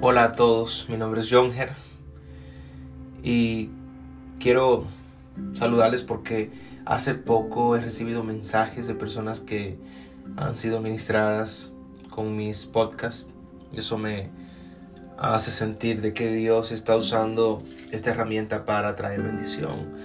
Hola a todos, mi nombre es Jonger y quiero saludarles porque hace poco he recibido mensajes de personas que han sido ministradas con mis podcasts. Y eso me hace sentir de que Dios está usando esta herramienta para traer bendición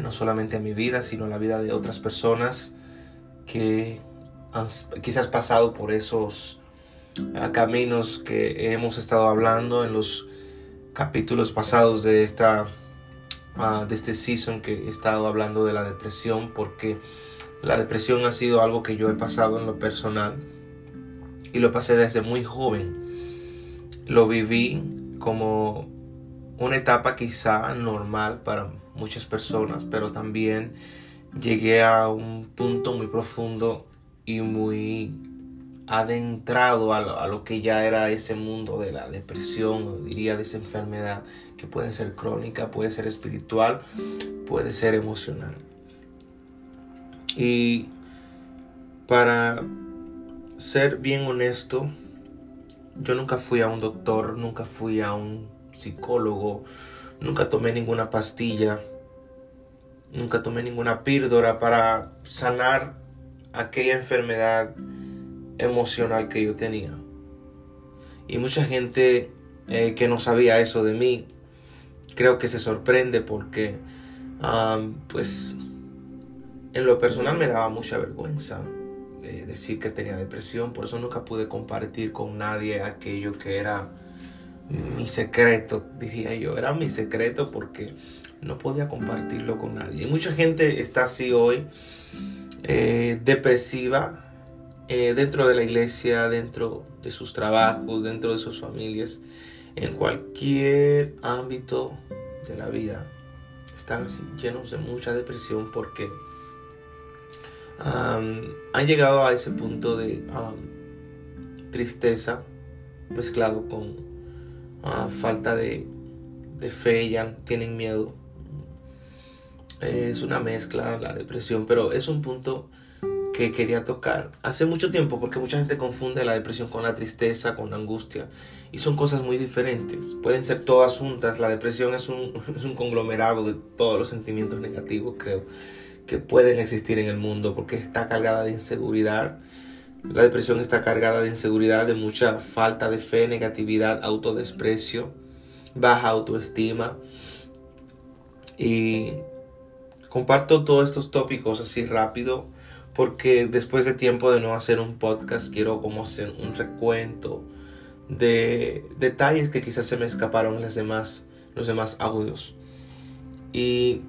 no solamente a mi vida sino a la vida de otras personas que han pasado por esos a caminos que hemos estado hablando en los capítulos pasados de esta ah, de este season que he estado hablando de la depresión porque la depresión ha sido algo que yo he pasado en lo personal y lo pasé desde muy joven. Lo viví como una etapa quizá normal para muchas personas pero también llegué a un punto muy profundo y muy adentrado a lo, que ya era ese mundo de la depresión, diría de esa enfermedad que puede ser crónica, puede ser espiritual, puede ser emocional. Y para ser bien honesto, yo nunca fui a un doctor, nunca fui a un psicólogo, nunca tomé ninguna pastilla, nunca tomé ninguna píldora para sanar aquella enfermedad emocional que yo tenía. Y mucha gente eh, que no sabía eso de mí, creo que se sorprende porque, pues, en lo personal me daba mucha vergüenza de decir que tenía depresión, por eso nunca pude compartir con nadie aquello que era mi secreto, diría yo, era mi secreto porque no podía compartirlo con nadie. mucha gente está así hoy, eh, depresiva, eh, dentro de la iglesia, dentro de sus trabajos, dentro de sus familias, en cualquier ámbito de la vida, están llenos de mucha depresión porque han llegado a ese punto de tristeza mezclado con ah, falta de, de fe, ya tienen miedo. Es una mezcla la depresión, pero es un punto que quería tocar hace mucho tiempo porque mucha gente confunde la depresión con la tristeza, con la angustia y son cosas muy diferentes. Pueden ser todas juntas. La depresión es un, es un conglomerado de todos los sentimientos negativos, creo, que pueden existir en el mundo porque está cargada de inseguridad. La depresión está cargada de inseguridad, de mucha falta de fe, negatividad, autodesprecio, baja autoestima. Y comparto todos estos tópicos así rápido porque después de tiempo de no hacer un podcast quiero como hacer un recuento de detalles que quizás se me escaparon en demás, los demás audios. Y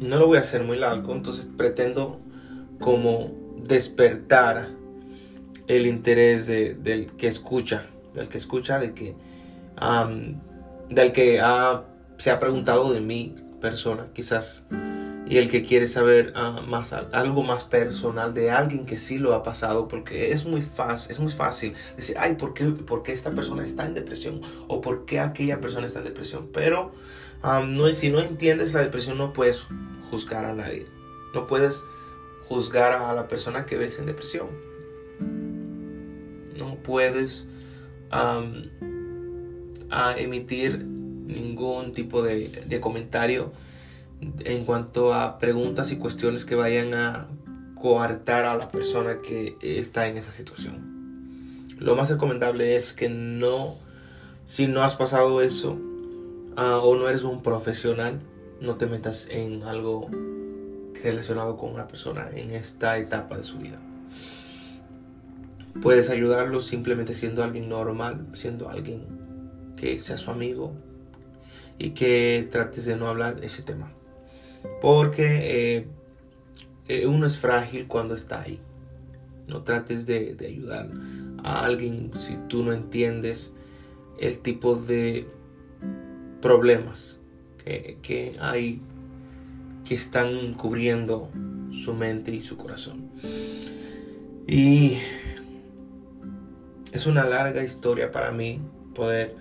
no lo voy a hacer muy largo, entonces pretendo como despertar el interés del que escucha, del que escucha, de que, del que se ha preguntado de mi persona, quizás y el que quiere saber ah, más, algo más personal de alguien que sí lo ha pasado, porque es muy fácil, es muy fácil decir, ay, ¿por qué, ¿por qué esta persona está en depresión? O ¿por qué aquella persona está en depresión? Pero no, si no entiendes la depresión no puedes juzgar a nadie. No puedes juzgar a la persona que ves en depresión. No puedes emitir ningún tipo de comentario en cuanto a preguntas y cuestiones que vayan a coartar a la persona que está en esa situación. Lo más recomendable es que no, si no has pasado eso ah, o no eres un profesional, no te metas en algo relacionado con una persona en esta etapa de su vida. Puedes ayudarlo simplemente siendo alguien normal, siendo alguien que sea su amigo y que trates de no hablar ese tema. Porque eh, eh, uno es frágil cuando está ahí. No trates de, ayudar a alguien si tú no entiendes el tipo de problemas que, que hay que están cubriendo su mente y su corazón. Y es una larga historia para mí poder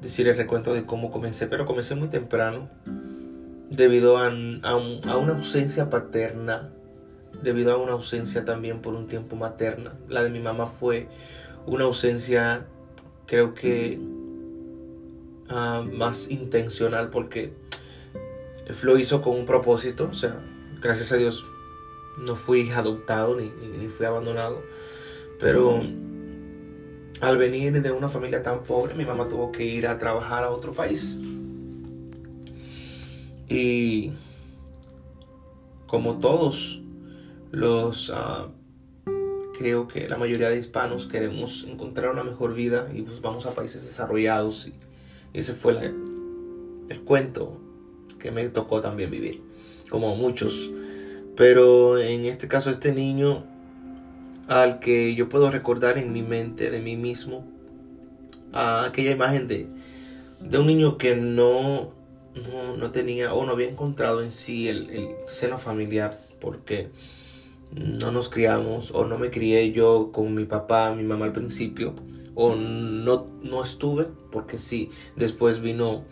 decir el recuento de cómo comencé, pero comencé muy temprano debido a, una ausencia paterna, debido a una ausencia también por un tiempo materna. La de mi mamá fue una ausencia, creo que ah, más intencional porque lo hizo con un propósito, o sea, gracias a Dios no fui adoptado ni, ni, fui abandonado, pero al venir de una familia tan pobre, mi mamá tuvo que ir a trabajar a otro país. Y como todos los, ah, creo que la mayoría de hispanos queremos encontrar una mejor vida y pues vamos a países desarrollados. Y ese fue el cuento que me tocó también vivir, como muchos. Pero en este caso, este niño al que yo puedo recordar en mi mente de mí mismo, a aquella imagen de, de un niño que no, no, tenía o no había encontrado en sí el, el seno familiar, porque no nos criamos o no me crié yo con mi papá, mi mamá al principio, o no, no estuve, porque sí, después vino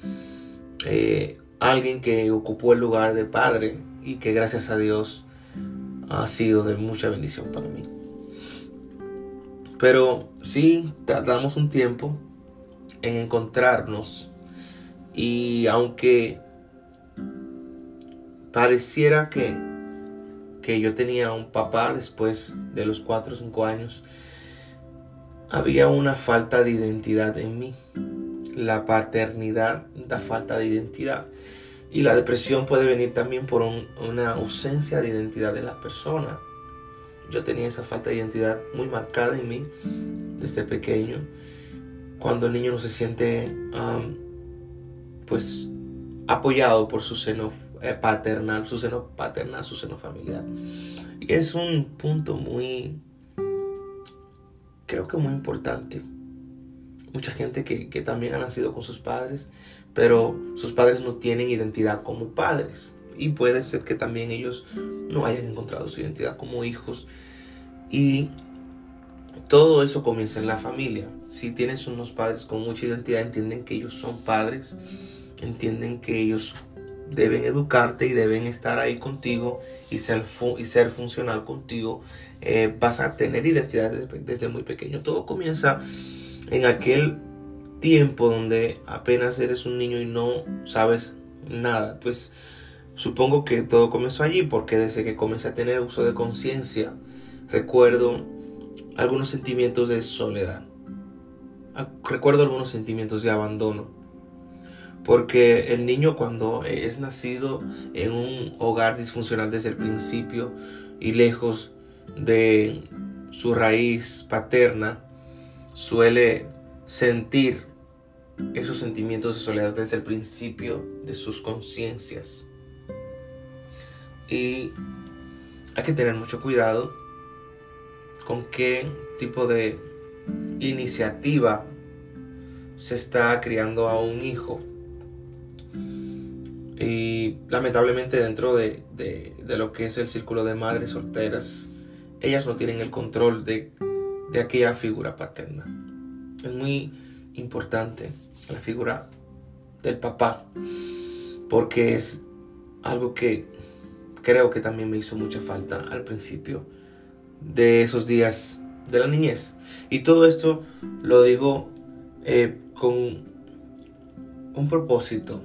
eh, alguien que ocupó el lugar de padre y que gracias a Dios ha sido de mucha bendición para mí. Pero sí tardamos un tiempo en encontrarnos y aunque pareciera que, que yo tenía un papá después de los 4 o 5 años, había una falta de identidad en mí. La paternidad da falta de identidad. Y la depresión puede venir también por una ausencia de identidad de la persona. Yo tenía esa falta de identidad muy marcada en mí desde pequeño. Cuando el niño no se siente pues apoyado por su seno eh, paternal, su seno paternal, su seno familiar. Y es un punto muy, creo que muy importante. Mucha gente que, que también ha nacido con sus padres pero sus padres no tienen identidad como padres. Y puede ser que también ellos no hayan encontrado su identidad como hijos. Y todo eso comienza en la familia. Si tienes unos padres con mucha identidad, entienden que ellos son padres, entienden que ellos deben educarte y deben estar ahí contigo y ser, y ser funcional contigo. Eh, vas a tener identidad desde, desde muy pequeño. Todo comienza en aquel tiempo donde apenas eres un niño y no sabes nada. Pues supongo que todo comenzó allí porque desde que comencé a tener uso de conciencia recuerdo algunos sentimientos de soledad. Ah, recuerdo algunos sentimientos de abandono. Porque el niño cuando es nacido en un hogar disfuncional desde el principio y lejos de su raíz paterna, suele sentir esos sentimientos de soledad desde el principio de sus conciencias. Y hay que tener mucho cuidado con qué tipo de iniciativa se está criando a un hijo. Y lamentablemente dentro de, de, lo que es el círculo de madres solteras, ellas no tienen el control de, de aquella figura paterna. Es muy importante la figura del papá, porque es algo que creo que también me hizo mucha falta al principio de esos días de la niñez. Y todo esto lo digo eh, con un propósito,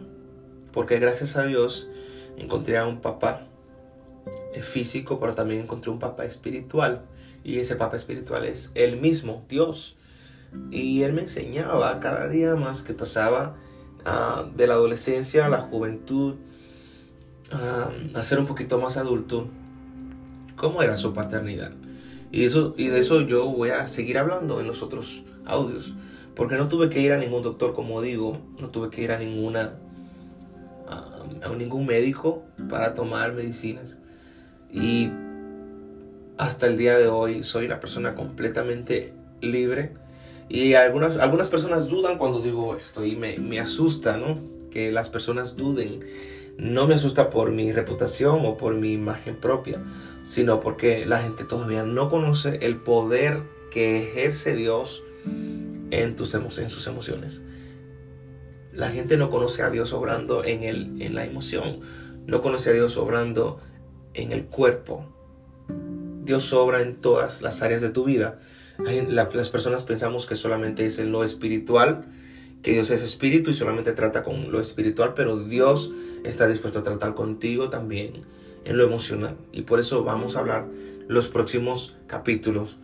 porque gracias a Dios encontré a un papá eh, físico, pero también encontré un papá espiritual. Y ese papá espiritual es el mismo, Dios. Y él me enseñaba cada día más que pasaba ah, de la adolescencia a la juventud, ah, a ser un poquito más adulto, cómo era su paternidad. Y, eso, y de eso yo voy a seguir hablando en los otros audios. Porque no tuve que ir a ningún doctor, como digo, no tuve que ir a ninguna a, ningún médico para tomar medicinas. Y hasta el día de hoy soy una persona completamente libre y algunas, algunas personas dudan cuando digo esto y me, me asusta, ¿no? Que las personas duden. No me asusta por mi reputación o por mi imagen propia, sino porque la gente todavía no conoce el poder que ejerce Dios en, tus en sus emociones. La gente no conoce a Dios obrando en, el, en la emoción, no conoce a Dios obrando en el cuerpo. Dios obra en todas las áreas de tu vida las personas pensamos que solamente es en lo espiritual que Dios es espíritu y solamente trata con lo espiritual, pero Dios está dispuesto a tratar contigo también en lo emocional. Y por eso vamos a hablar los próximos capítulos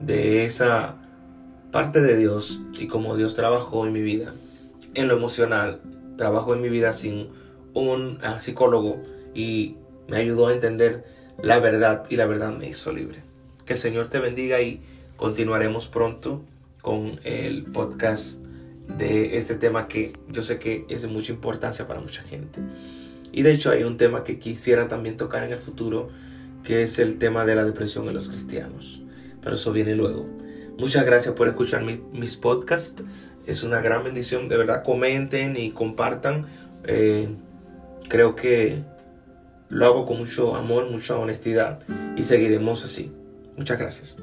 de esa parte de Dios y cómo Dios trabajó en mi vida en lo emocional, trabajó en mi vida sin un ah, psicólogo y me ayudó a entender la verdad y la verdad me hizo libre. Que el Señor te bendiga y continuaremos pronto con el podcast de este tema que yo sé que es de mucha importancia para mucha gente. Y de hecho hay un tema que quisiera también tocar en el futuro, que es el tema de la depresión en los cristianos. Pero eso viene luego. Muchas gracias por escuchar mis podcasts. Es una gran bendición. De verdad, comenten y compartan. Eh, creo que lo hago con mucho amor, mucha honestidad y seguiremos así. Muchas gracias.